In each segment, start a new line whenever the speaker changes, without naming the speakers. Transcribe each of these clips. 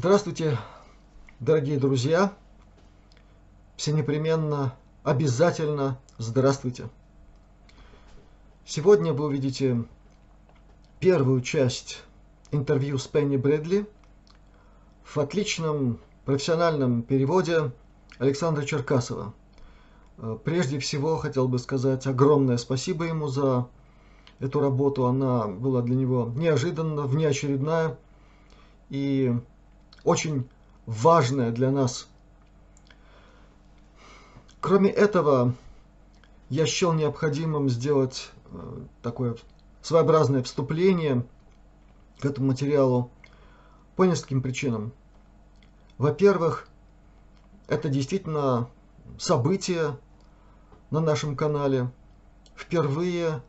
Здравствуйте, дорогие друзья! Все непременно, обязательно здравствуйте! Сегодня вы увидите первую часть интервью с Пенни Брэдли в отличном профессиональном переводе Александра Черкасова. Прежде всего хотел бы сказать огромное спасибо ему за эту работу. Она была для него неожиданно, внеочередная и очень важная для нас. Кроме этого, я счел необходимым сделать э, такое своеобразное вступление к этому материалу по нескольким причинам. Во-первых, это действительно событие на нашем канале. Впервые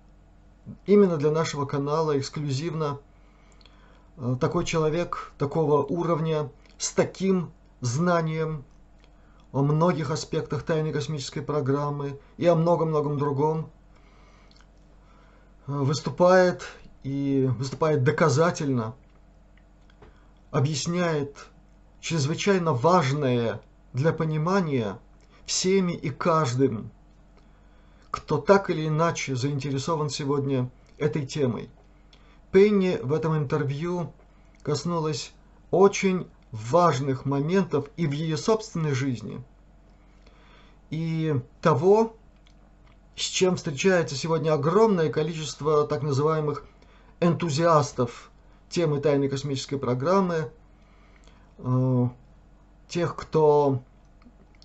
именно для нашего канала эксклюзивно Э, такой человек такого уровня, с таким знанием о многих аспектах тайной космической программы и о многом-многом другом, э, выступает и выступает доказательно, объясняет чрезвычайно важное для понимания всеми и каждым, кто так или иначе заинтересован сегодня этой темой. Пенни в этом интервью коснулась очень важных моментов и в ее собственной жизни, и того, с чем встречается сегодня огромное количество так называемых энтузиастов темы тайной космической программы, э, тех, кто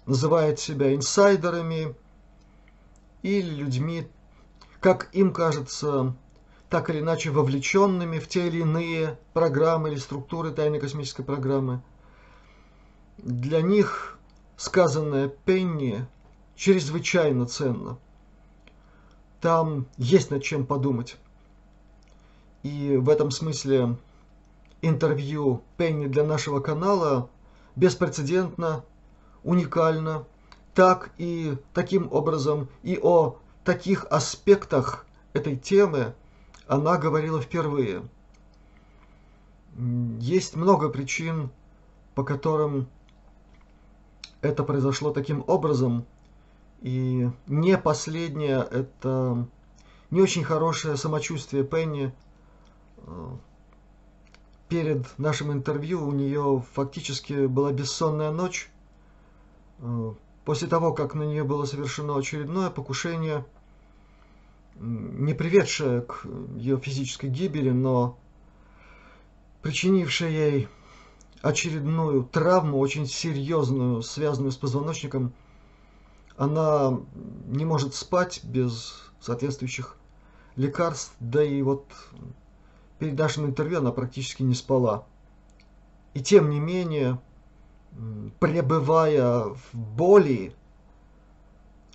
называет себя инсайдерами или людьми, как им кажется, так или иначе вовлеченными в те или иные программы или структуры тайной космической программы. Для них сказанное Пенни чрезвычайно ценно. Там есть над чем подумать. И в этом смысле интервью Пенни для нашего канала беспрецедентно, уникально, так и таким образом и о таких аспектах этой темы, она говорила впервые. Есть много причин, по которым это произошло таким образом. И не последнее, это не очень хорошее самочувствие Пенни. Перед нашим интервью у нее фактически была бессонная ночь. После того, как на нее было совершено очередное покушение – не приведшая к ее физической гибели, но причинившая ей очередную травму, очень серьезную, связанную с позвоночником, она не может спать без соответствующих лекарств, да и вот перед нашим интервью она практически не спала. И тем не менее, пребывая в боли,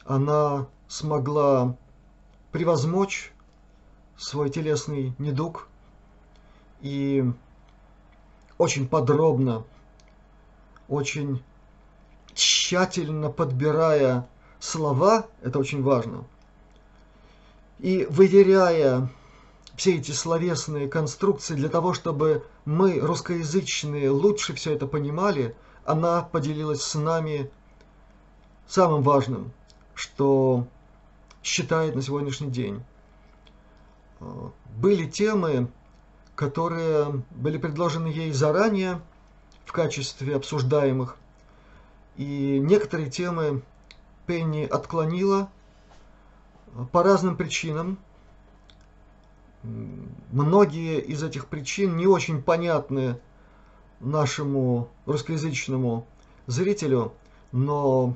она смогла превозмочь свой телесный недуг и очень подробно, очень тщательно подбирая слова, это очень важно, и выверяя все эти словесные конструкции для того, чтобы мы, русскоязычные, лучше все это понимали, она поделилась с нами самым важным, что считает на сегодняшний день. Были темы, которые были предложены ей заранее в качестве обсуждаемых, и некоторые темы Пенни отклонила по разным причинам. Многие из этих причин не очень понятны нашему русскоязычному зрителю, но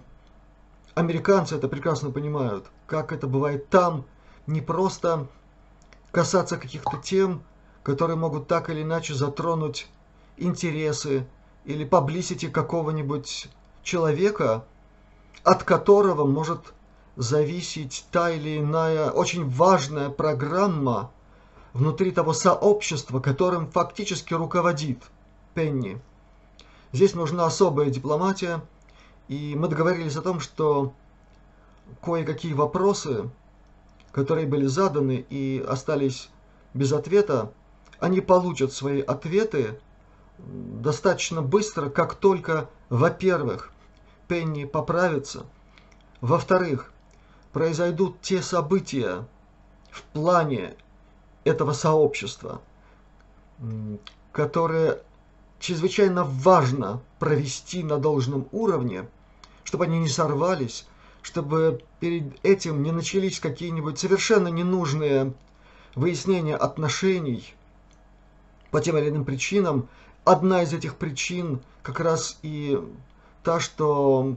американцы это прекрасно понимают как это бывает там, не просто касаться каких-то тем, которые могут так или иначе затронуть интересы или поблизости какого-нибудь человека, от которого может зависеть та или иная очень важная программа внутри того сообщества, которым фактически руководит Пенни. Здесь нужна особая дипломатия, и мы договорились о том, что кое-какие вопросы, которые были заданы и остались без ответа, они получат свои ответы достаточно быстро, как только, во-первых, Пенни поправится, во-вторых, произойдут те события в плане этого сообщества, которые чрезвычайно важно провести на должном уровне, чтобы они не сорвались, чтобы перед этим не начались какие-нибудь совершенно ненужные выяснения отношений по тем или иным причинам. Одна из этих причин как раз и та, что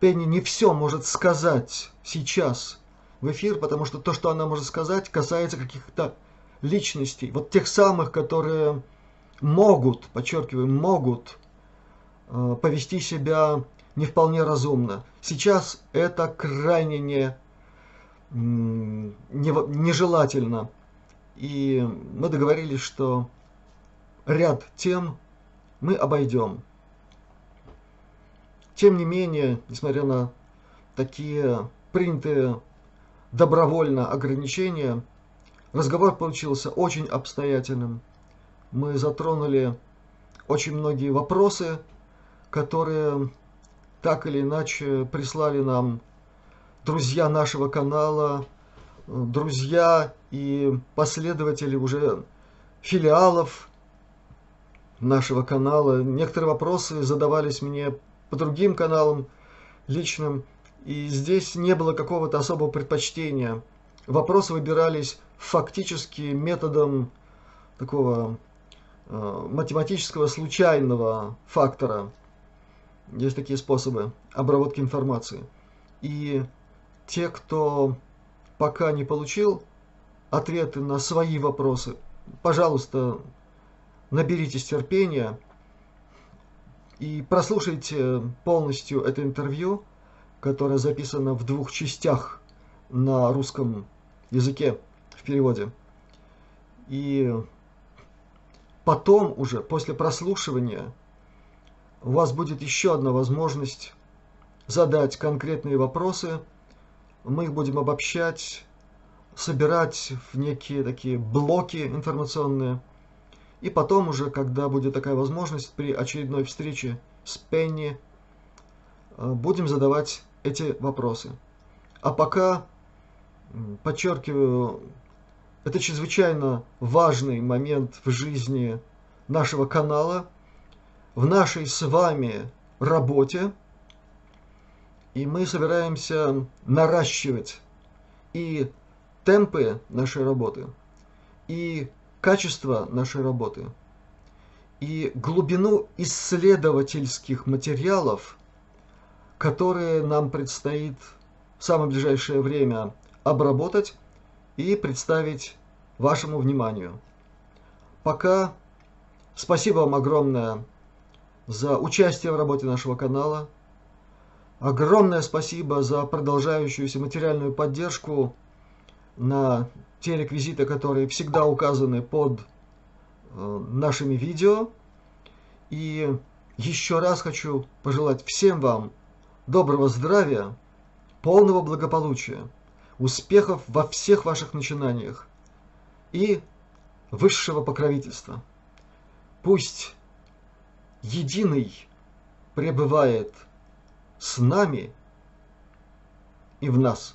Пенни не все может сказать сейчас в эфир, потому что то, что она может сказать, касается каких-то личностей, вот тех самых, которые могут, подчеркиваю, могут э, повести себя не вполне разумно. Сейчас это крайне не, не, нежелательно. И мы договорились, что ряд тем мы обойдем. Тем не менее, несмотря на такие принятые добровольно ограничения, разговор получился очень обстоятельным. Мы затронули очень многие вопросы, которые так или иначе прислали нам друзья нашего канала, друзья и последователи уже филиалов нашего канала. Некоторые вопросы задавались мне по другим каналам личным, и здесь не было какого-то особого предпочтения. Вопросы выбирались фактически методом такого э, математического случайного фактора. Есть такие способы обработки информации. И те, кто пока не получил ответы на свои вопросы, пожалуйста, наберитесь терпения и прослушайте полностью это интервью, которое записано в двух частях на русском языке в переводе. И потом уже, после прослушивания, у вас будет еще одна возможность задать конкретные вопросы. Мы их будем обобщать, собирать в некие такие блоки информационные – и потом уже, когда будет такая возможность, при очередной встрече с Пенни, э, будем задавать эти вопросы. А пока, подчеркиваю, это чрезвычайно важный момент в жизни нашего канала, в нашей с вами работе, и мы собираемся наращивать и темпы нашей работы, и качество нашей работы и глубину исследовательских материалов, которые нам предстоит в самое ближайшее время обработать и представить вашему вниманию. Пока спасибо вам огромное за участие в работе нашего канала. Огромное спасибо за продолжающуюся материальную поддержку на те реквизиты, которые всегда указаны под э, нашими видео. И еще раз хочу пожелать всем вам доброго здравия, полного благополучия, успехов во всех ваших начинаниях и высшего покровительства. Пусть единый пребывает с нами и в нас.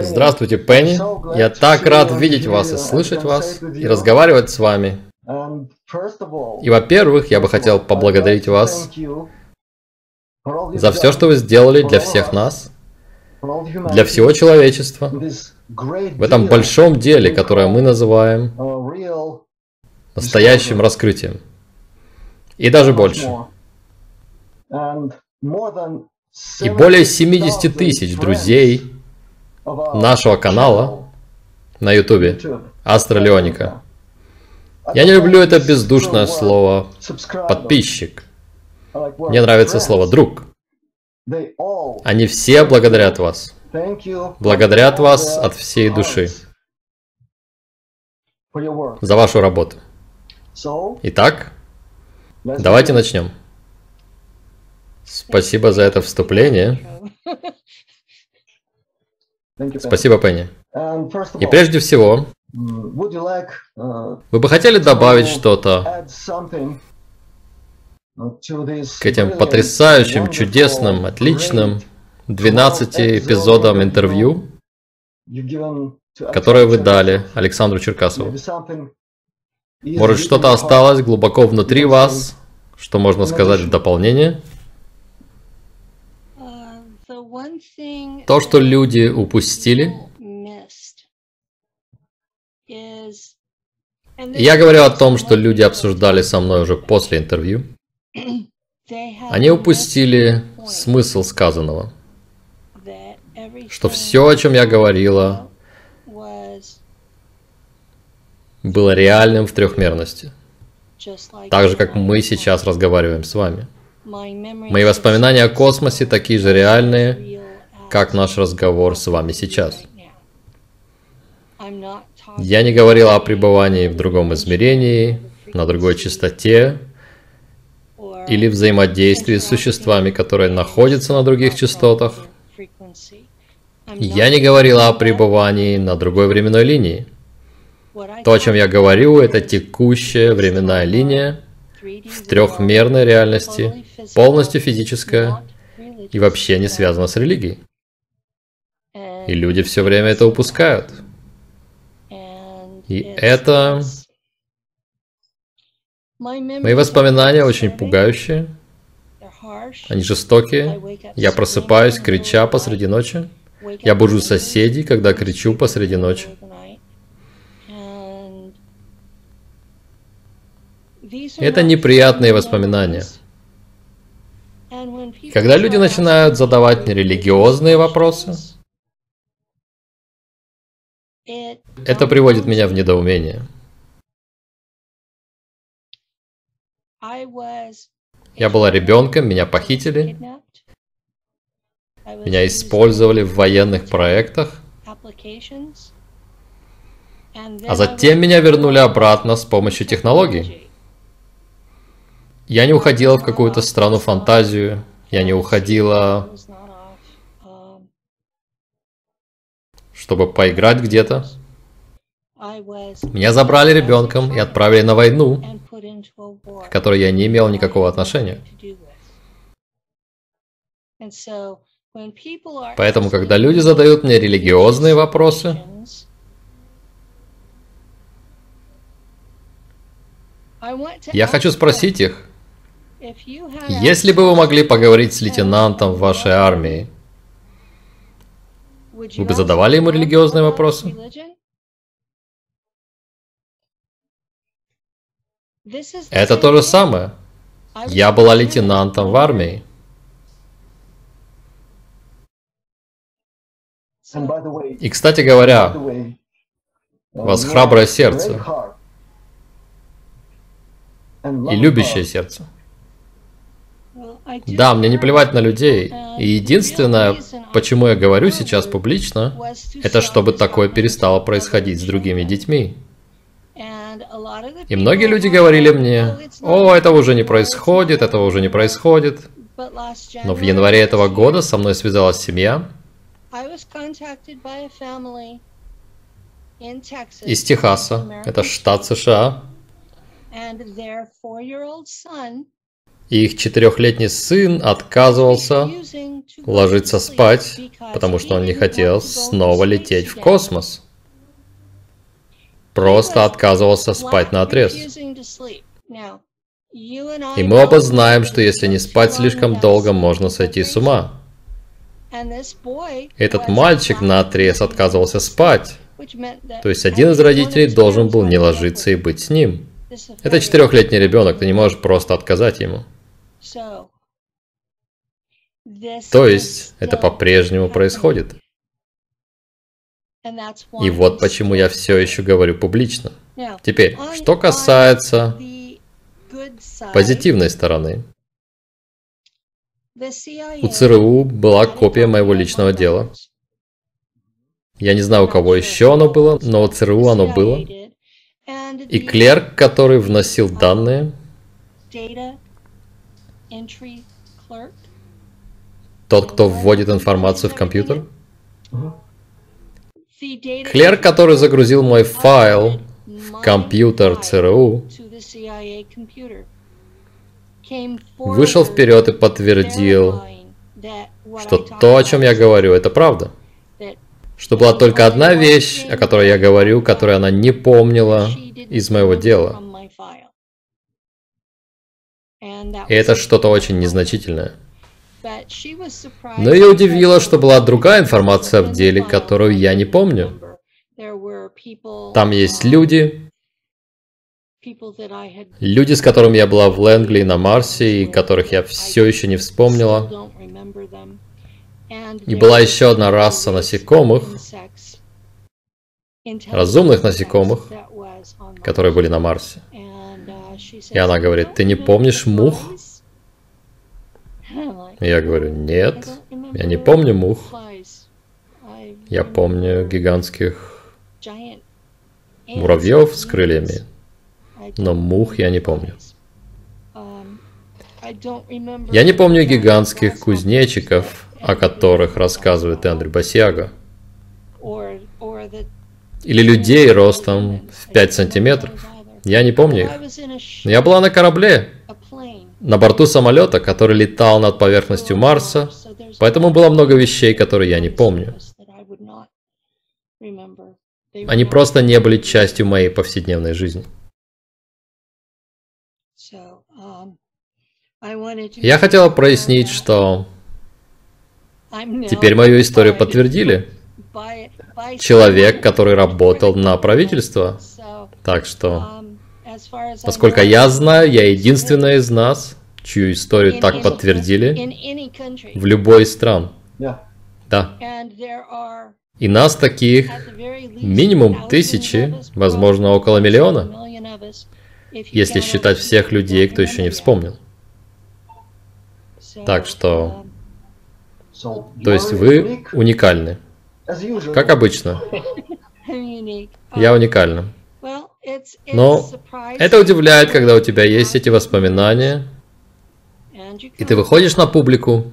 Здравствуйте, Пенни. Я так рад видеть вас и слышать вас, и разговаривать с вами. И, во-первых, я бы хотел поблагодарить вас за все, что вы сделали для всех нас, для всего человечества, в этом большом деле, которое мы называем настоящим раскрытием. И даже больше. И более 70 тысяч друзей, нашего канала на ютубе Астролеоника. Я не люблю это бездушное слово подписчик. Мне нравится слово друг. Они все благодарят вас. Благодарят вас от всей души за вашу работу. Итак, давайте начнем. Спасибо за это вступление. Спасибо, Пенни. И прежде всего, uh, вы бы хотели добавить что-то к этим потрясающим, чудесным, отличным 12 эпизодам интервью, которые вы дали Александру Черкасову? Может, что-то осталось глубоко внутри вас, что можно сказать в дополнение? То, что люди упустили, я говорю о том, что люди обсуждали со мной уже после интервью. Они упустили смысл сказанного, что все, о чем я говорила, было реальным в трехмерности, так же, как мы сейчас разговариваем с вами. Мои воспоминания о космосе такие же реальные, как наш разговор с вами сейчас. Я не говорил о пребывании в другом измерении, на другой частоте, или взаимодействии с существами, которые находятся на других частотах. Я не говорил о пребывании на другой временной линии. То, о чем я говорю, это текущая временная линия в трехмерной реальности, полностью физическая и вообще не связана с религией. И люди все время это упускают. И это... Мои воспоминания очень пугающие. Они жестокие. Я просыпаюсь, крича посреди ночи. Я бужу соседей, когда кричу посреди ночи. Это неприятные воспоминания. Когда люди начинают задавать нерелигиозные вопросы, это приводит меня в недоумение. Я была ребенком, меня похитили, меня использовали в военных проектах, а затем меня вернули обратно с помощью технологий. Я не уходила в какую-то страну фантазию, я не уходила, чтобы поиграть где-то. Меня забрали ребенком и отправили на войну, к которой я не имел никакого отношения. Поэтому, когда люди задают мне религиозные вопросы, я хочу спросить их, если бы вы могли поговорить с лейтенантом в вашей армии, вы бы задавали ему религиозные вопросы? Это то же самое. Я была лейтенантом в армии. И, кстати говоря, у вас храброе сердце и любящее сердце. Да, мне не плевать на людей. И единственное, почему я говорю сейчас публично, это чтобы такое перестало происходить с другими детьми. И многие люди говорили мне, о, этого уже не происходит, этого уже не происходит. Но в январе этого года со мной связалась семья. Из Техаса, это штат США. И их четырехлетний сын отказывался ложиться спать, потому что он не хотел снова лететь в космос просто отказывался спать на отрез. И мы оба знаем, что если не спать слишком долго, можно сойти с ума. Этот мальчик на отрез отказывался спать. То есть один из родителей должен был не ложиться и быть с ним. Это четырехлетний ребенок, ты не можешь просто отказать ему. То есть это по-прежнему происходит. И вот почему я все еще говорю публично. Теперь, что касается позитивной стороны. У ЦРУ была копия моего личного дела. Я не знаю, у кого еще оно было, но у ЦРУ оно было. И клерк, который вносил данные, тот, кто вводит информацию в компьютер, Клерк, который загрузил мой файл в компьютер ЦРУ, вышел вперед и подтвердил, что то, о чем я говорю, это правда. Что была только одна вещь, о которой я говорю, которую она не помнила из моего дела. И это что-то очень незначительное. Но ее удивило, что была другая информация в деле, которую я не помню. Там есть люди, люди, с которыми я была в Лэнгли на Марсе, и которых я все еще не вспомнила. И была еще одна раса насекомых, разумных насекомых, которые были на Марсе. И она говорит, ты не помнишь мух? Я говорю, нет, я не помню мух. Я помню гигантских муравьев с крыльями, но мух я не помню. Я не помню гигантских кузнечиков, о которых рассказывает Эндрю Басиага. Или людей ростом в 5 сантиметров. Я не помню их. Я была на корабле, на борту самолета, который летал над поверхностью Марса, поэтому было много вещей, которые я не помню. Они просто не были частью моей повседневной жизни. Я хотела прояснить, что теперь мою историю подтвердили. Человек, который работал на правительство. Так что Насколько я знаю, я единственная из нас, чью историю так подтвердили в любой из стран. Да. И нас таких минимум тысячи, возможно, около миллиона, если считать всех людей, кто еще не вспомнил. Так что... То есть вы уникальны. Как обычно. Я уникальна. Но это удивляет, когда у тебя есть эти воспоминания, и ты выходишь на публику.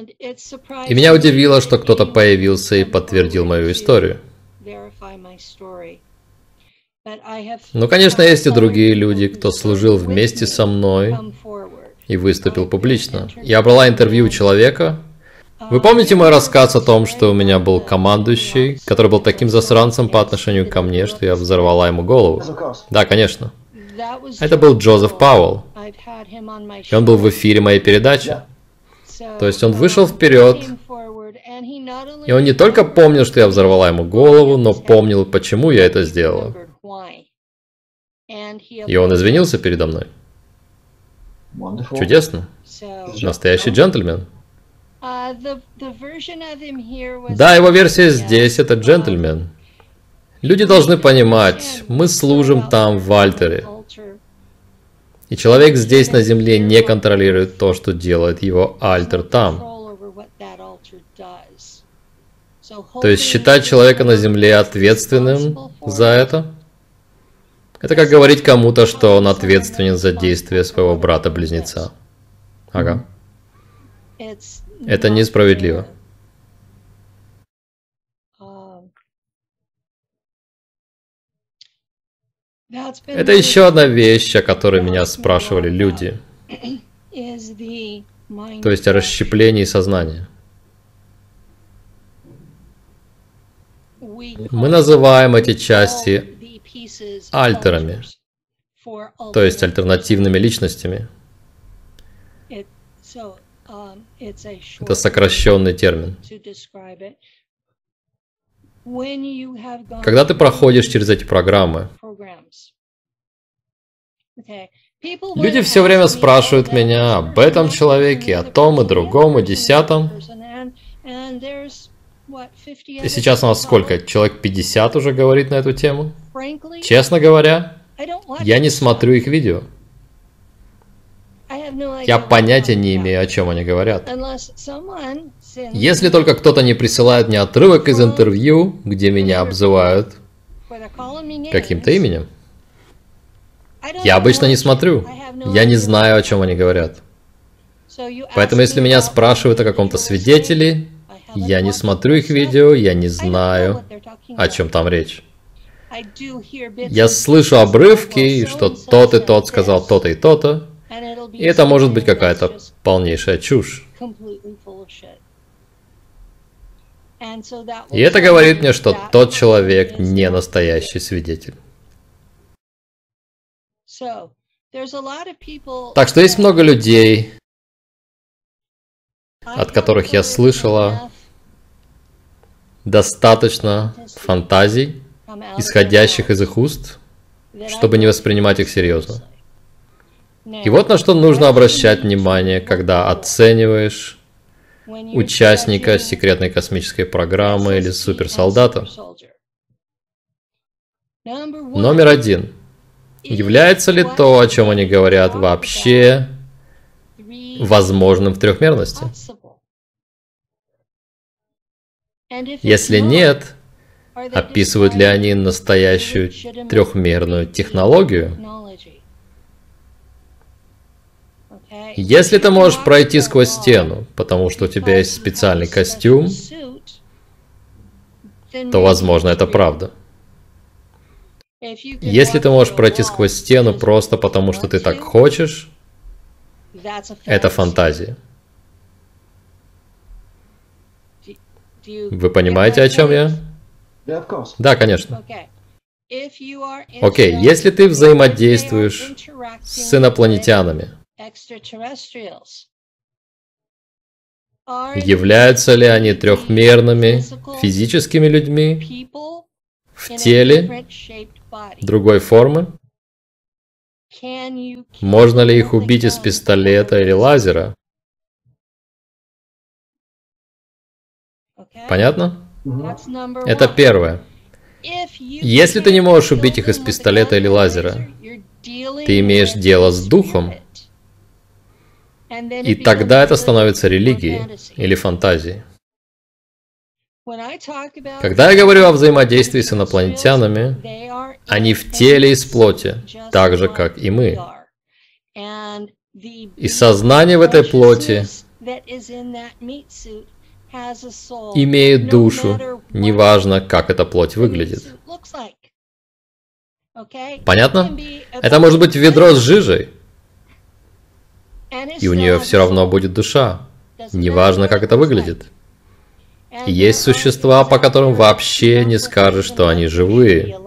И меня удивило, что кто-то появился и подтвердил мою историю. Ну, конечно, есть и другие люди, кто служил вместе со мной и выступил публично. Я брала интервью у человека, вы помните мой рассказ о том, что у меня был командующий, который был таким засранцем по отношению ко мне, что я взорвала ему голову? Да, конечно. Это был Джозеф Пауэлл. И он был в эфире моей передачи. То есть он вышел вперед, и он не только помнил, что я взорвала ему голову, но помнил, почему я это сделала. И он извинился передо мной. Чудесно. Настоящий джентльмен. Uh, да, его версия здесь, это джентльмен. Люди должны понимать, мы служим там, в Альтере. И человек здесь на земле не контролирует то, что делает его Альтер там. То есть считать человека на земле ответственным за это, это как говорить кому-то, что он ответственен за действия своего брата-близнеца. Ага. Это несправедливо. Это еще одна вещь, о которой меня спрашивали люди. То есть о расщеплении сознания. Мы называем эти части альтерами, то есть альтернативными личностями. Это сокращенный термин. Когда ты проходишь через эти программы, люди все время спрашивают меня об этом человеке, о том и другом и десятом. И сейчас у нас сколько? Человек 50 уже говорит на эту тему? Честно говоря, я не смотрю их видео. Я понятия не имею, о чем они говорят. Если только кто-то не присылает мне отрывок из интервью, где меня обзывают каким-то именем. Я обычно не смотрю. Я не знаю, о чем они говорят. Поэтому если меня спрашивают о каком-то свидетеле, Я не смотрю их видео, я не знаю, о чем там речь. Я слышу обрывки, что тот и тот сказал то-то и то-то, и это может быть какая-то полнейшая чушь. И это говорит мне, что тот человек не настоящий свидетель. Так что есть много людей, от которых я слышала достаточно фантазий, исходящих из их уст, чтобы не воспринимать их серьезно. И вот на что нужно обращать внимание, когда оцениваешь участника секретной космической программы или суперсолдата. Номер один. Является ли то, о чем они говорят, вообще возможным в трехмерности? Если нет, описывают ли они настоящую трехмерную технологию? Если ты можешь пройти сквозь стену, потому что у тебя есть специальный костюм, то, возможно, это правда. Если ты можешь пройти сквозь стену просто потому, что ты так хочешь, это фантазия. Вы понимаете, о чем я? Да, конечно. Окей, okay, если ты взаимодействуешь с инопланетянами, являются ли они трехмерными физическими людьми? в теле? другой формы? Можно ли их убить из пистолета или лазера? Понятно? Это первое. Если ты не можешь убить их из пистолета или лазера, ты имеешь дело с духом, и тогда это становится религией или фантазией. Когда я говорю о взаимодействии с инопланетянами, они в теле и с плоти, так же, как и мы. И сознание в этой плоти имеет душу, неважно, как эта плоть выглядит. Понятно? Это может быть ведро с жижей, и у нее все равно будет душа, неважно, как это выглядит. Есть существа, по которым вообще не скажешь, что они живые.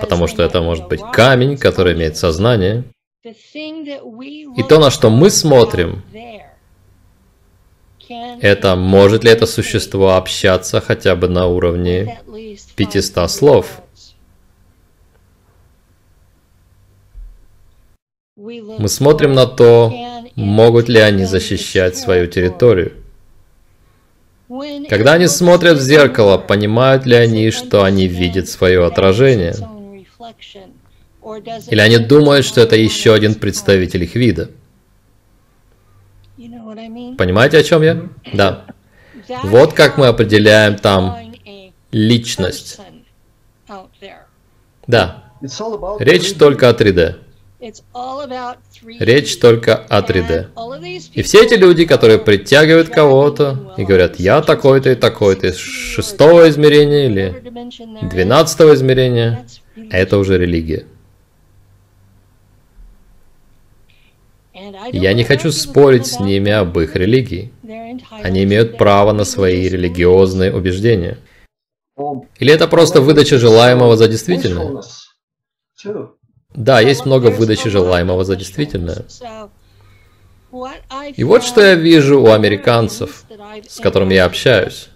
Потому что это может быть камень, который имеет сознание. И то, на что мы смотрим, это может ли это существо общаться хотя бы на уровне 500 слов? Мы смотрим на то, могут ли они защищать свою территорию. Когда они смотрят в зеркало, понимают ли они, что они видят свое отражение? Или они думают, что это еще один представитель их вида? Понимаете, о чем я? Да. Вот как мы определяем там личность. Да. Речь только о 3D. Речь только о 3D. И все эти люди, которые притягивают кого-то и говорят, я такой-то и такой-то из шестого измерения или двенадцатого измерения, это уже религия. Я не хочу спорить с ними об их религии. Они имеют право на свои религиозные убеждения. Или это просто выдача желаемого за действительное? Да, есть много выдачи желаемого за действительное. И вот что я вижу у американцев, с которыми я общаюсь.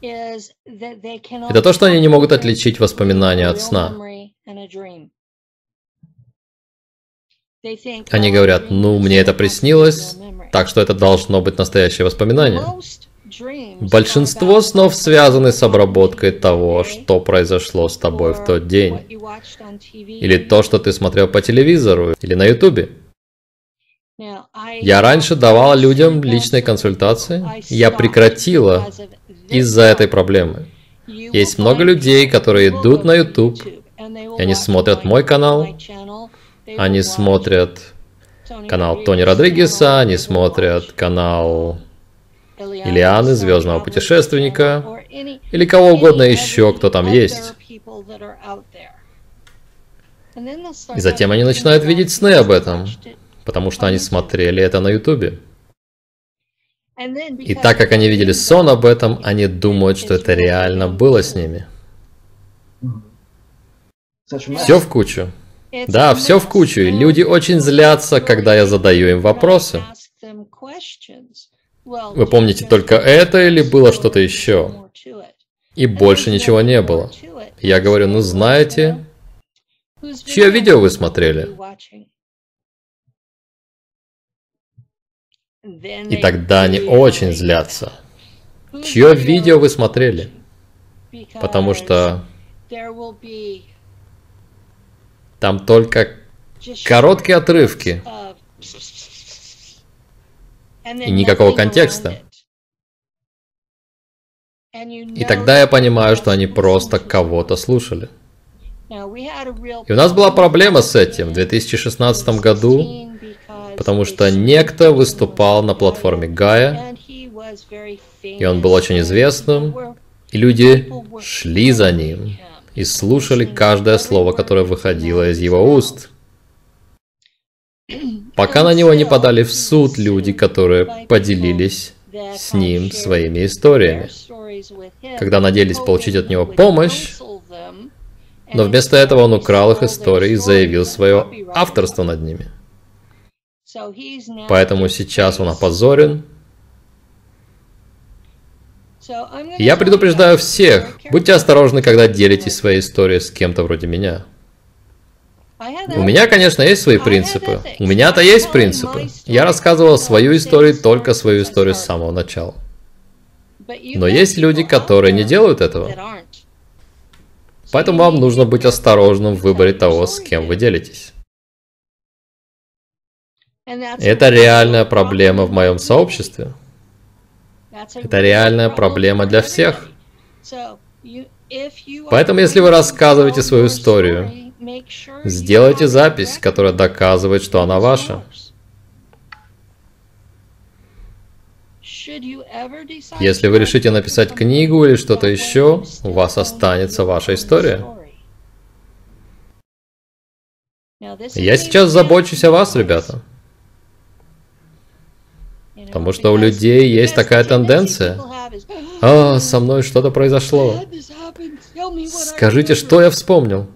Это то, что они не могут отличить воспоминания от сна. Они говорят, ну, мне это приснилось, так что это должно быть настоящее воспоминание. Большинство снов связаны с обработкой того, что произошло с тобой в тот день. Или то, что ты смотрел по телевизору или на ютубе. Я раньше давала людям личные консультации. Я прекратила из-за этой проблемы. Есть много людей, которые идут на YouTube, и они смотрят мой канал, они смотрят канал Тони Родригеса, они смотрят канал Илианы, звездного путешественника, или кого угодно еще, кто там есть. И затем они начинают видеть сны об этом, потому что они смотрели это на ютубе. И так как они видели сон об этом, они думают, что это реально было с ними. Все в кучу. Да, все в кучу. И люди очень злятся, когда я задаю им вопросы. Вы помните только это или было что-то еще? И больше ничего не было. Я говорю, ну знаете, чье видео вы смотрели? И тогда они очень злятся. Чье видео вы смотрели? Потому что там только короткие отрывки и никакого контекста. И тогда я понимаю, что они просто кого-то слушали. И у нас была проблема с этим в 2016 году, потому что некто выступал на платформе Гая, и он был очень известным, и люди шли за ним и слушали каждое слово, которое выходило из его уст. Пока на него не подали в суд люди, которые поделились с ним своими историями. Когда надеялись получить от него помощь, но вместо этого он украл их истории и заявил свое авторство над ними. Поэтому сейчас он опозорен. Я предупреждаю всех, будьте осторожны, когда делитесь своей историей с кем-то вроде меня. У меня, конечно, есть свои принципы. У меня-то есть принципы. Я рассказывал свою историю, только свою историю с самого начала. Но есть люди, которые не делают этого. Поэтому вам нужно быть осторожным в выборе того, с кем вы делитесь. Это реальная проблема в моем сообществе. Это реальная проблема для всех. Поэтому, если вы рассказываете свою историю, сделайте запись, которая доказывает, что она ваша. Если вы решите написать книгу или что-то еще, у вас останется ваша история. Я сейчас забочусь о вас, ребята. Потому что у людей есть такая тенденция. А, со мной что-то произошло. Скажите, что я вспомнил?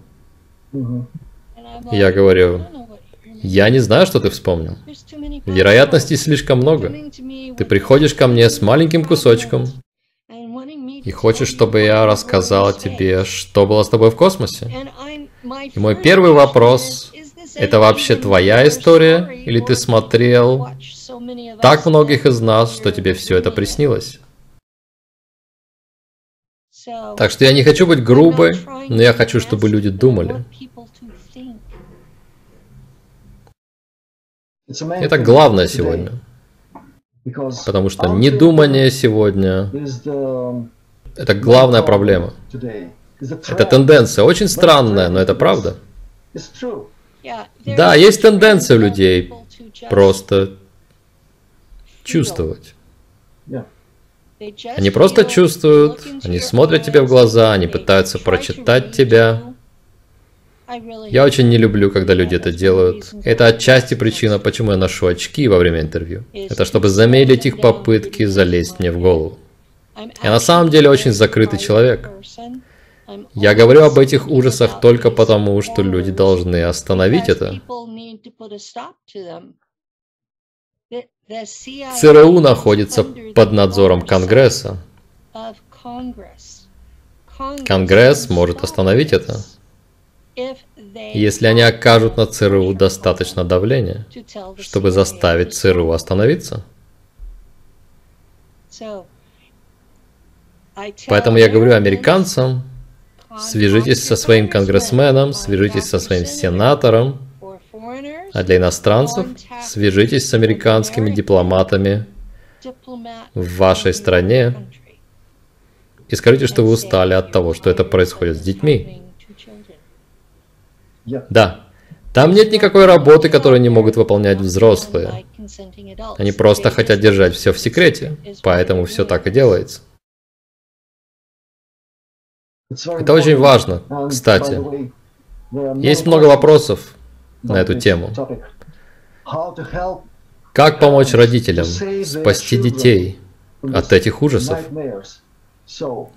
Я говорю, я не знаю, что ты вспомнил. Вероятностей слишком много. Ты приходишь ко мне с маленьким кусочком и хочешь, чтобы я рассказал тебе, что было с тобой в космосе. И мой первый вопрос, это вообще твоя история, или ты смотрел так многих из нас, что тебе все это приснилось? Так что я не хочу быть грубой, но я хочу, чтобы люди думали. Это главное сегодня. Потому что недумание сегодня – это главная проблема. Это тенденция, очень странная, но это правда. Да, есть тенденция у людей просто чувствовать. Они просто чувствуют, они смотрят тебе в глаза, они пытаются прочитать тебя. Я очень не люблю, когда люди это делают. Это отчасти причина, почему я ношу очки во время интервью. Это чтобы замедлить их попытки залезть мне в голову. Я на самом деле очень закрытый человек. Я говорю об этих ужасах только потому, что люди должны остановить это. ЦРУ находится под надзором Конгресса. Конгресс может остановить это, если они окажут на ЦРУ достаточно давления, чтобы заставить ЦРУ остановиться. Поэтому я говорю американцам, свяжитесь со своим конгрессменом, свяжитесь со своим сенатором, а для иностранцев свяжитесь с американскими дипломатами в вашей стране и скажите, что вы устали от того, что это происходит с детьми. Да, Там нет никакой работы, которую не могут выполнять взрослые. Они просто хотят держать все в секрете, поэтому все так и делается. Это очень важно, кстати. Есть много вопросов на эту тему. Как помочь родителям спасти детей от этих ужасов?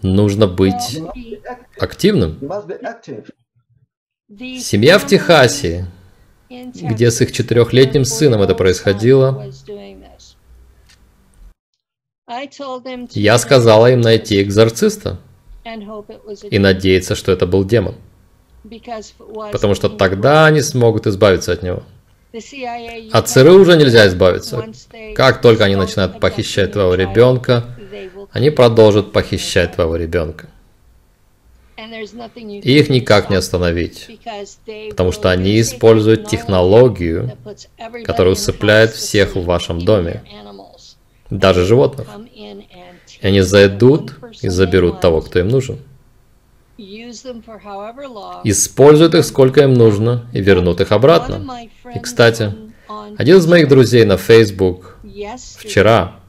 Нужно быть активным. Семья в Техасе, где с их четырехлетним сыном это происходило, я сказала им найти экзорциста и надеяться, что это был демон. Потому что тогда они смогут избавиться от него. От ЦРУ уже нельзя избавиться. Как только они начинают похищать твоего ребенка, они продолжат похищать твоего ребенка. И их никак не остановить, потому что они используют технологию, которая усыпляет всех в вашем доме, даже животных. И они зайдут и заберут того, кто им нужен. Используют их сколько им нужно и вернут их обратно. И, кстати, один из моих друзей на Facebook вчера,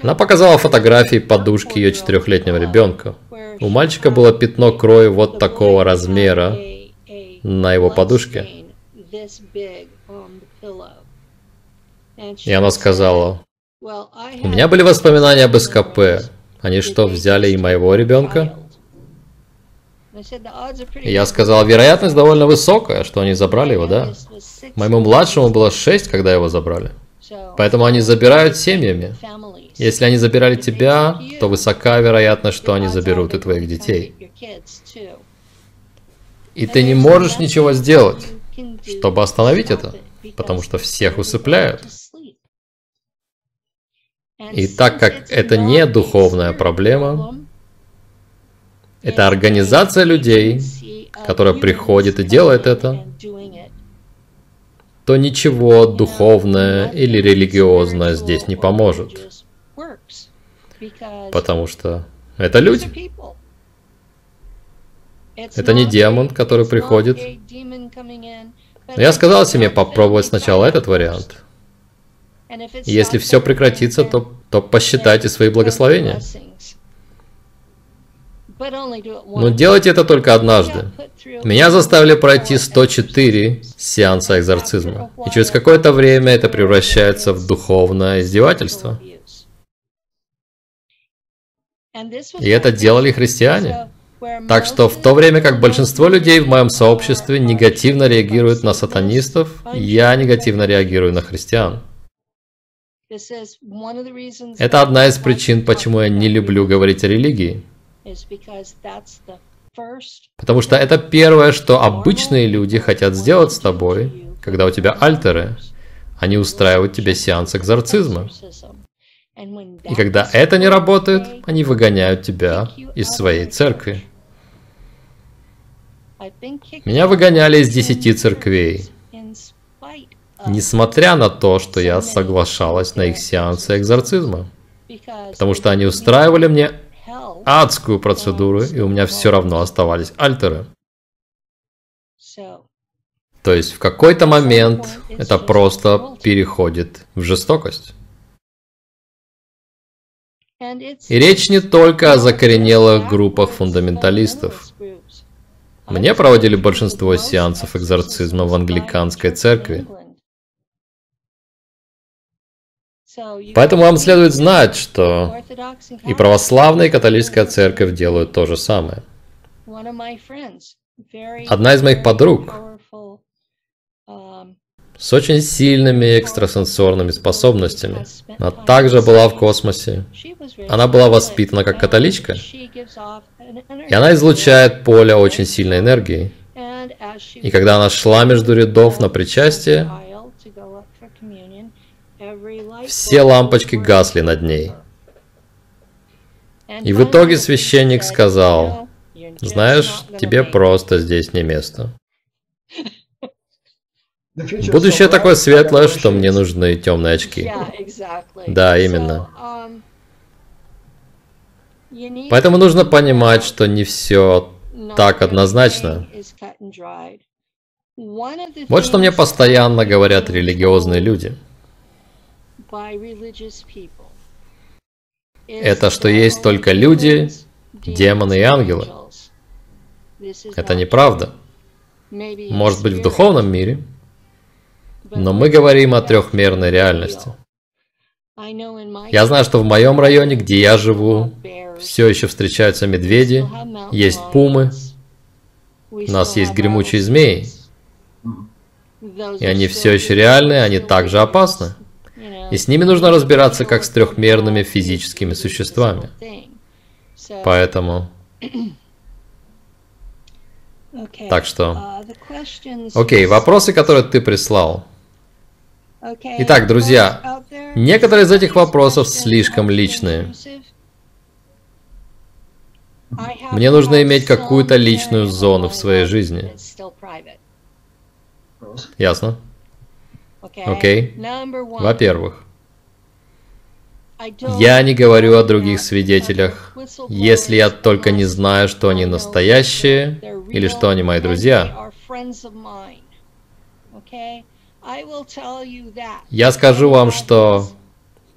она показала фотографии подушки ее четырехлетнего ребенка. У мальчика было пятно крови вот такого размера на его подушке. И она сказала, у меня были воспоминания об СКП. Они что, взяли и моего ребенка? Я сказал, вероятность довольно высокая, что они забрали его, да? Моему младшему было 6, когда его забрали. Поэтому они забирают семьями. Если они забирали тебя, то высока вероятность, что они заберут и твоих детей. И ты не можешь ничего сделать, чтобы остановить это, потому что всех усыпляют. И так как это не духовная проблема, это организация людей, которая приходит и делает это, то ничего духовное или религиозное здесь не поможет. Потому что это люди. Это не демон, который приходит. Я сказал себе попробовать сначала этот вариант. Если все прекратится, то, то посчитайте свои благословения. Но делайте это только однажды. Меня заставили пройти 104 сеанса экзорцизма. И через какое-то время это превращается в духовное издевательство. И это делали христиане. Так что в то время как большинство людей в моем сообществе негативно реагируют на сатанистов, я негативно реагирую на христиан. Это одна из причин, почему я не люблю говорить о религии. Потому что это первое, что обычные люди хотят сделать с тобой, когда у тебя альтеры. Они устраивают тебе сеанс экзорцизма. И когда это не работает, они выгоняют тебя из своей церкви. Меня выгоняли из десяти церквей, несмотря на то, что я соглашалась на их сеансы экзорцизма. Потому что они устраивали мне адскую процедуру, и у меня все равно оставались альтеры. То есть в какой-то момент это просто переходит в жестокость. И речь не только о закоренелых группах фундаменталистов. Мне проводили большинство сеансов экзорцизма в англиканской церкви. Поэтому вам следует знать, что и православная, и католическая церковь делают то же самое. Одна из моих подруг с очень сильными экстрасенсорными способностями. Она также была в космосе. Она была воспитана как католичка. И она излучает поле очень сильной энергии. И когда она шла между рядов на причастие, все лампочки гасли над ней. И в итоге священник сказал, знаешь, тебе просто здесь не место. Будущее такое светлое, что мне нужны темные очки. Да, именно. Поэтому нужно понимать, что не все так однозначно. Вот что мне постоянно говорят религиозные люди. Это что есть только люди, демоны и ангелы. Это неправда. Может быть в духовном мире, но мы говорим о трехмерной реальности. Я знаю, что в моем районе, где я живу, все еще встречаются медведи, есть пумы, у нас есть гремучие змеи. И они все еще реальны, они также опасны. И с ними нужно разбираться как с трехмерными физическими существами. Поэтому... Так что... Окей, вопросы, которые ты прислал. Итак, друзья, некоторые из этих вопросов слишком личные. Мне нужно иметь какую-то личную зону в своей жизни. Ясно? Окей. Во-первых, я не говорю о других свидетелях, если я только не знаю, что они настоящие или что они мои друзья. Я скажу вам, что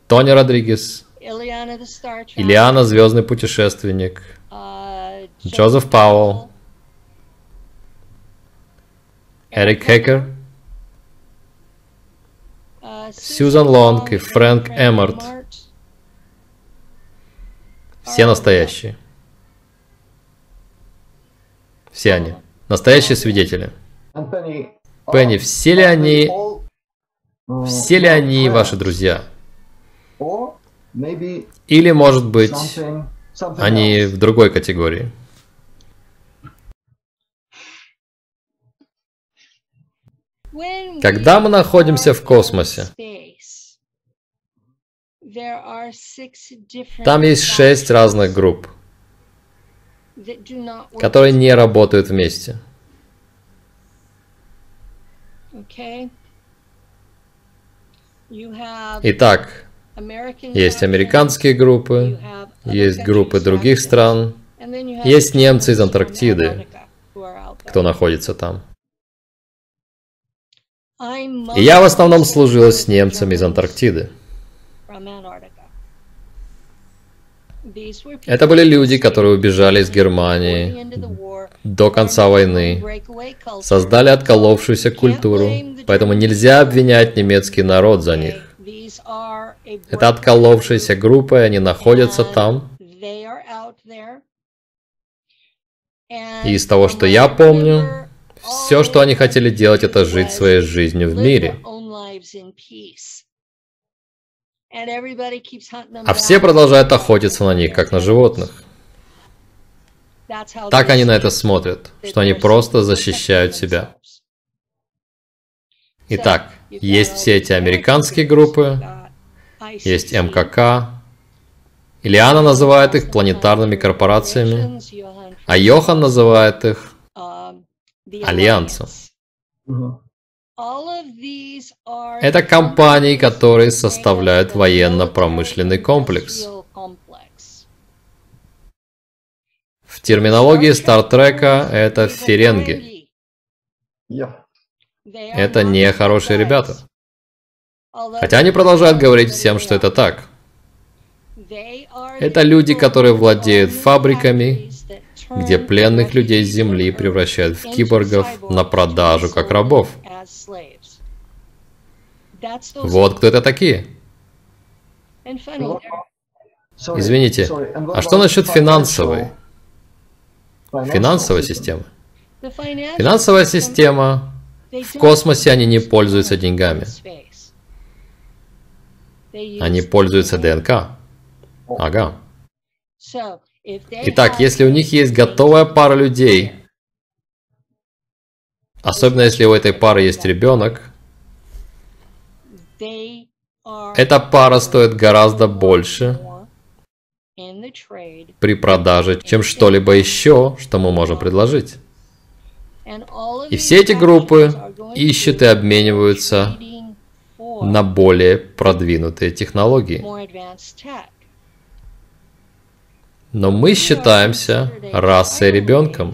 Тони Родригес, Ильяна Звездный путешественник, Джозеф Пауэлл, Эрик Хекер, Сьюзан Лонг и Фрэнк Эммарт. Все настоящие. Все они. Настоящие свидетели. Пенни, все ли они... Все ли они ваши друзья? Или, может быть, они в другой категории? Когда мы находимся в космосе, там есть шесть разных групп, которые не работают вместе. Итак, есть американские группы, есть группы других стран, есть немцы из Антарктиды, кто находится там. И я в основном служила с немцами из Антарктиды. Это были люди, которые убежали из Германии до конца войны, создали отколовшуюся культуру, поэтому нельзя обвинять немецкий народ за них. Это отколовшаяся группа, и они находятся там. И из того, что я помню, все, что они хотели делать, это жить своей жизнью в мире. А все продолжают охотиться на них, как на животных. Так они на это смотрят, что они просто защищают себя. Итак, есть все эти американские группы, есть МКК. Ильяна называет их планетарными корпорациями, а Йохан называет их альянсом. Это компании, которые составляют военно-промышленный комплекс. В терминологии Стартрека это ференги. Это не хорошие ребята. Хотя они продолжают говорить всем, что это так. Это люди, которые владеют фабриками, где пленных людей с Земли превращают в киборгов на продажу как рабов. Вот кто это такие. Извините, а что насчет финансовой? Финансовой системы? Финансовая система, в космосе они не пользуются деньгами. Они пользуются ДНК. Ага. Итак, если у них есть готовая пара людей, особенно если у этой пары есть ребенок, эта пара стоит гораздо больше при продаже, чем что-либо еще, что мы можем предложить. И все эти группы ищут и обмениваются на более продвинутые технологии. Но мы считаемся расой ребенком.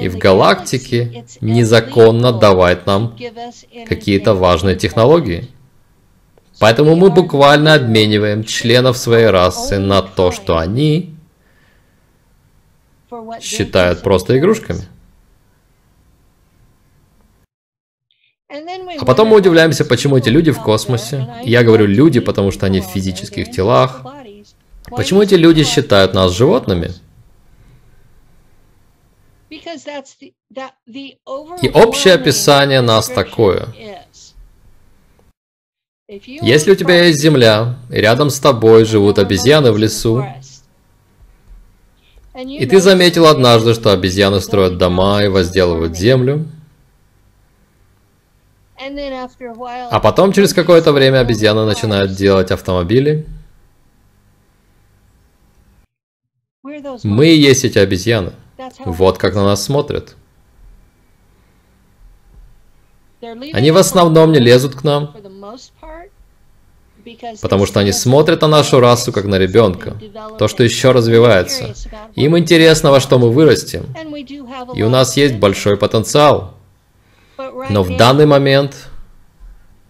И в галактике незаконно давать нам какие-то важные технологии. Поэтому мы буквально обмениваем членов своей расы на то, что они считают просто игрушками. А потом мы удивляемся, почему эти люди в космосе. Я говорю люди, потому что они в физических телах. Почему эти люди считают нас животными? И общее описание нас такое. Если у тебя есть земля, и рядом с тобой живут обезьяны в лесу, и ты заметил однажды, что обезьяны строят дома и возделывают землю, а потом через какое-то время обезьяны начинают делать автомобили, мы и есть эти обезьяны. Вот как на нас смотрят. Они в основном не лезут к нам, потому что они смотрят на нашу расу как на ребенка, то, что еще развивается. Им интересно, во что мы вырастем. И у нас есть большой потенциал. Но в данный момент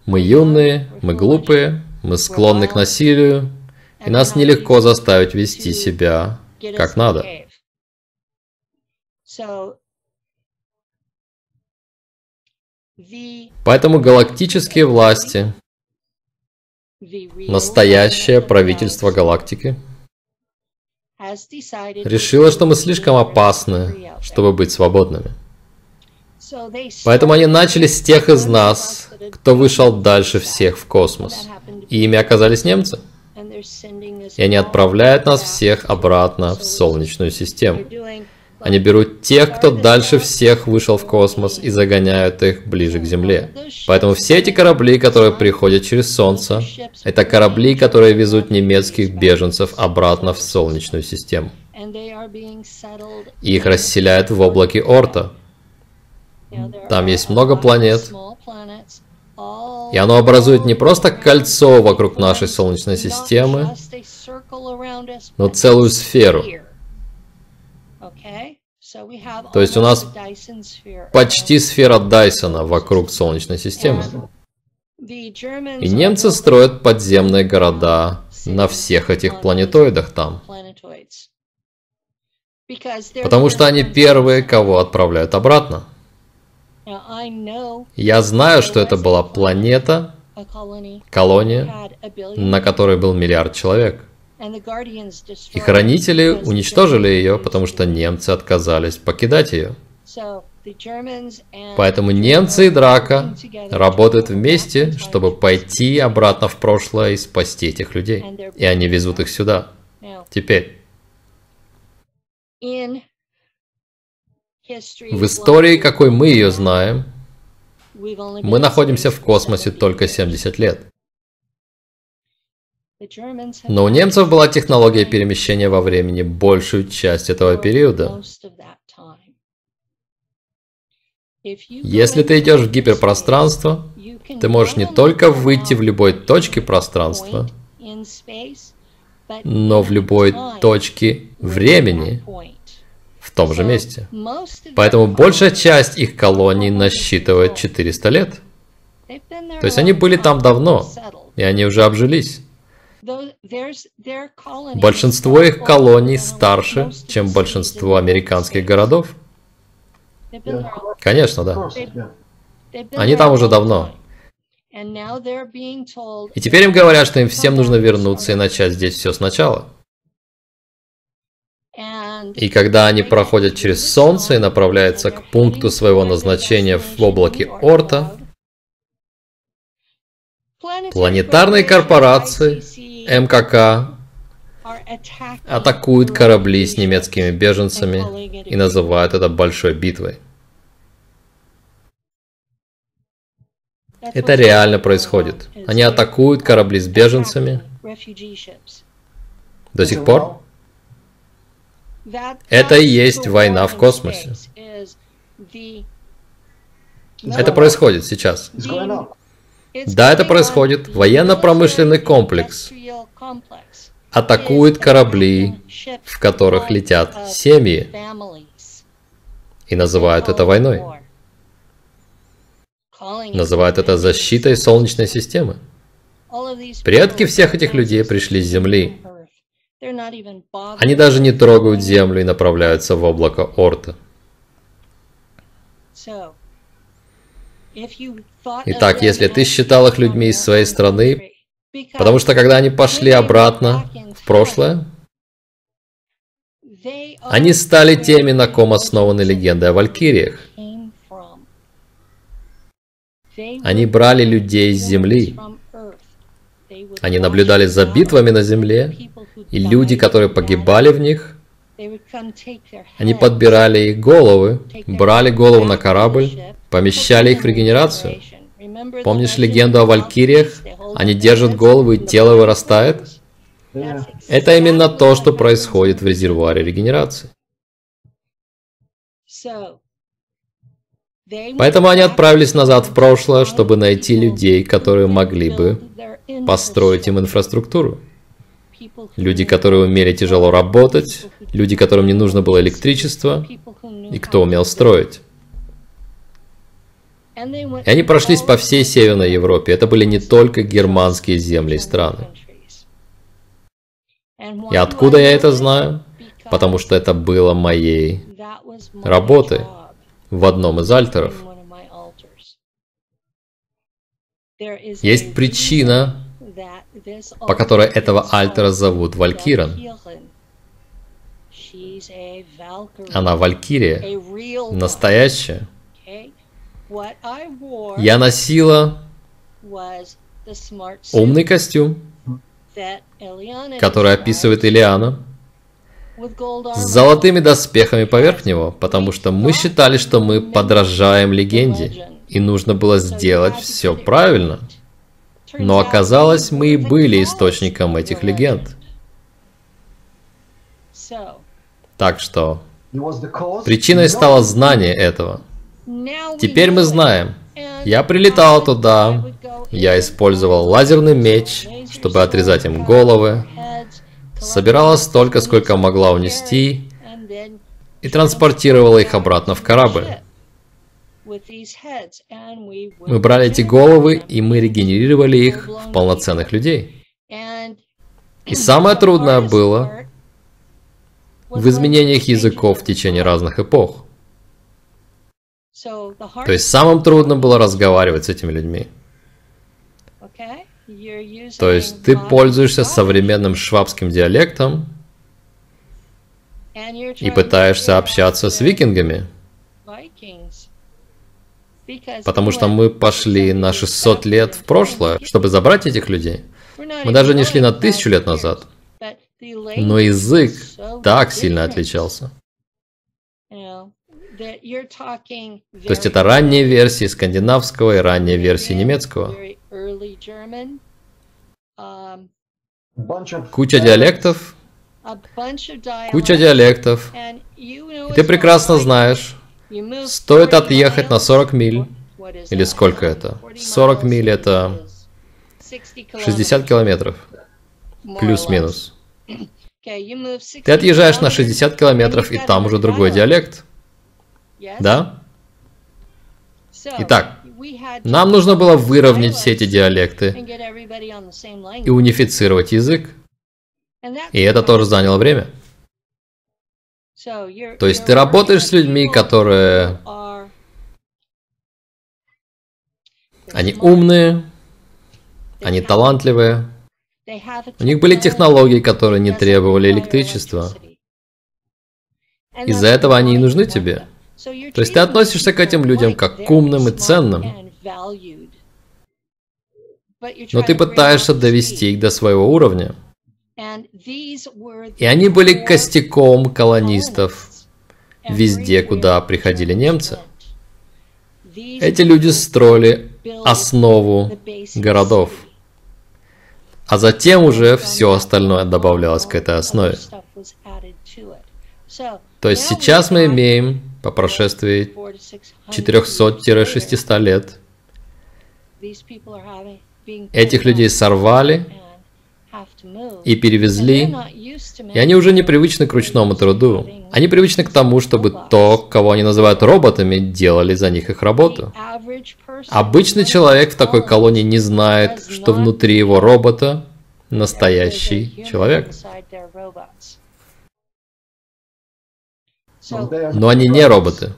мы юные, мы глупые, мы склонны к насилию, и нас нелегко заставить вести себя как надо. Поэтому галактические власти, настоящее правительство галактики, решило, что мы слишком опасны, чтобы быть свободными. Поэтому они начали с тех из нас, кто вышел дальше всех в космос. И ими оказались немцы. И они отправляют нас всех обратно в Солнечную систему. Они берут тех, кто дальше всех вышел в космос, и загоняют их ближе к Земле. Поэтому все эти корабли, которые приходят через Солнце, это корабли, которые везут немецких беженцев обратно в Солнечную систему. И их расселяют в облаке Орта. Там есть много планет, и оно образует не просто кольцо вокруг нашей Солнечной системы, но целую сферу. То есть у нас почти сфера Дайсона вокруг Солнечной системы. И немцы строят подземные города на всех этих планетоидах там. Потому что они первые, кого отправляют обратно. Я знаю, что это была планета, колония, на которой был миллиард человек. И хранители уничтожили ее, потому что немцы отказались покидать ее. Поэтому немцы и Драка работают вместе, чтобы пойти обратно в прошлое и спасти этих людей. И они везут их сюда. Теперь. В истории, какой мы ее знаем, мы находимся в космосе только 70 лет. Но у немцев была технология перемещения во времени большую часть этого периода. Если ты идешь в гиперпространство, ты можешь не только выйти в любой точке пространства, но в любой точке времени том же месте. Поэтому большая часть их колоний насчитывает 400 лет. То есть они были там давно, и они уже обжились. Большинство их колоний старше, чем большинство американских городов. Конечно, да. Они там уже давно. И теперь им говорят, что им всем нужно вернуться и начать здесь все сначала. И когда они проходят через Солнце и направляются к пункту своего назначения в облаке Орта, планетарные корпорации, МКК, атакуют корабли с немецкими беженцами и называют это большой битвой. Это реально происходит. Они атакуют корабли с беженцами до сих пор. Это и есть война в космосе. Это происходит сейчас. Да, это происходит. Военно-промышленный комплекс атакует корабли, в которых летят семьи. и называют это войной. Называют это защитой Солнечной системы. Предки всех этих людей пришли с Земли. Они даже не трогают Землю и направляются в облако Орта. Итак, если ты считал их людьми из своей страны, потому что когда они пошли обратно в прошлое, они стали теми, на ком основаны легенды о Валькириях. Они брали людей с земли. Они наблюдали за битвами на земле, и люди, которые погибали в них, они подбирали их головы, брали голову на корабль, помещали их в регенерацию. Помнишь легенду о валькириях? Они держат голову, и тело вырастает? Это именно то, что происходит в резервуаре регенерации. Поэтому они отправились назад в прошлое, чтобы найти людей, которые могли бы построить им инфраструктуру. Люди, которые умели тяжело работать, люди, которым не нужно было электричество, и кто умел строить. И они прошлись по всей Северной Европе. Это были не только германские земли и страны. И откуда я это знаю? Потому что это было моей работой в одном из альтеров. Есть причина, по которой этого альтера зовут Валькиран. Она Валькирия, настоящая. Я носила умный костюм, который описывает Илиана, с золотыми доспехами поверх него, потому что мы считали, что мы подражаем легенде, и нужно было сделать все правильно. Но оказалось, мы и были источником этих легенд. Так что причиной стало знание этого. Теперь мы знаем. Я прилетал туда, я использовал лазерный меч, чтобы отрезать им головы, собирала столько, сколько могла унести, и транспортировала их обратно в корабль. Мы брали эти головы, и мы регенерировали их в полноценных людей. И самое трудное было в изменениях языков в течение разных эпох. То есть самым трудно было разговаривать с этими людьми. То есть ты пользуешься современным швабским диалектом и пытаешься общаться с викингами. Потому что мы пошли на 600 лет в прошлое, чтобы забрать этих людей. Мы даже не шли на тысячу лет назад. Но язык так сильно отличался. То есть это ранние версии скандинавского и ранние версии немецкого. Куча диалектов, куча диалектов. И ты прекрасно знаешь, стоит отъехать на 40 миль, или сколько это? 40 миль это 60 километров, плюс-минус. Ты отъезжаешь на 60 километров, и там уже другой диалект. Да? Итак, нам нужно было выровнять все эти диалекты и унифицировать язык. И это тоже заняло время. То есть ты работаешь с людьми, которые... Они умные, они талантливые, у них были технологии, которые не требовали электричества. Из-за этого они и нужны тебе. То есть ты относишься к этим людям как к умным и ценным. Но ты пытаешься довести их до своего уровня. И они были костяком колонистов везде, куда приходили немцы. Эти люди строили основу городов. А затем уже все остальное добавлялось к этой основе. То есть сейчас мы имеем по прошествии 400-600 лет. Этих людей сорвали и перевезли И они уже не привычны к ручному труду. Они привычны к тому, чтобы то, кого они называют роботами, делали за них их работу. Обычный человек в такой колонии не знает, что внутри его робота настоящий человек. Но они не роботы.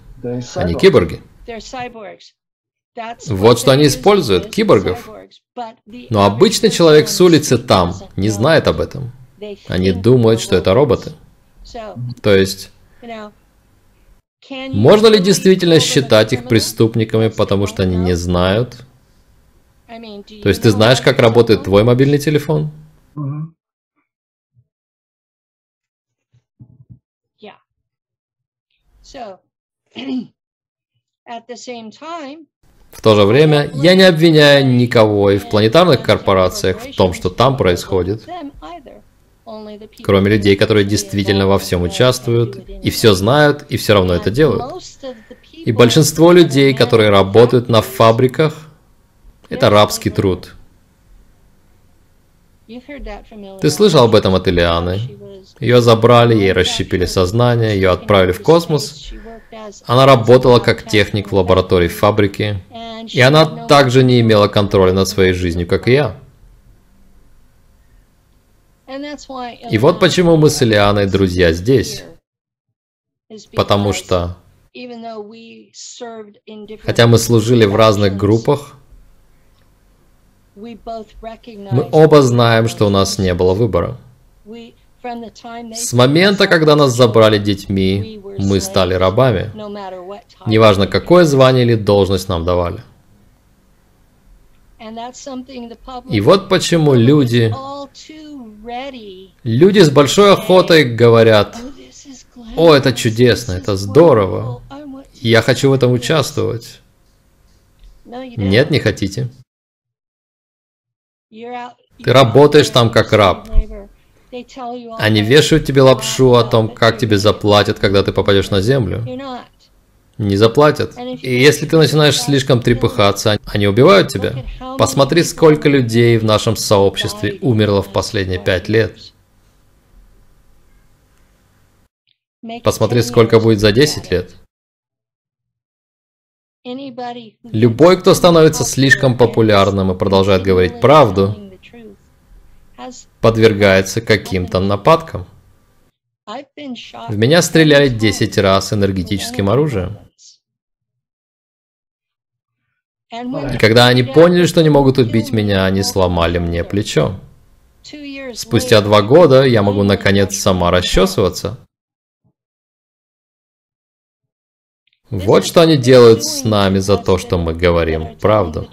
Они киборги. Вот что они используют, киборгов. Но обычный человек с улицы там не знает об этом. Они думают, что это роботы. То есть, можно ли действительно считать их преступниками, потому что они не знают? То есть ты знаешь, как работает твой мобильный телефон? В то же время я не обвиняю никого и в планетарных корпорациях в том, что там происходит. Кроме людей, которые действительно во всем участвуют, и все знают, и все равно это делают. И большинство людей, которые работают на фабриках, это рабский труд. Ты слышал об этом от Илианы? Ее забрали, ей расщепили сознание, ее отправили в космос. Она работала как техник в лаборатории фабрики, и она также не имела контроля над своей жизнью, как и я. И вот почему мы с Илианой друзья здесь. Потому что, хотя мы служили в разных группах, мы оба знаем, что у нас не было выбора. С момента, когда нас забрали детьми, мы стали рабами. Неважно, какое звание или должность нам давали. И вот почему люди, люди с большой охотой говорят, о, это чудесно, это здорово, я хочу в этом участвовать. Нет, не хотите. Ты работаешь там как раб. Они вешают тебе лапшу о том, как тебе заплатят, когда ты попадешь на землю. Не заплатят. И если ты начинаешь слишком трепыхаться, они убивают тебя. Посмотри, сколько людей в нашем сообществе умерло в последние пять лет. Посмотри, сколько будет за 10 лет. Любой, кто становится слишком популярным и продолжает говорить правду, подвергается каким-то нападкам. В меня стреляли 10 раз энергетическим оружием. И когда они поняли, что не могут убить меня, они сломали мне плечо. Спустя два года я могу наконец сама расчесываться. Вот что они делают с нами за то, что мы говорим правду.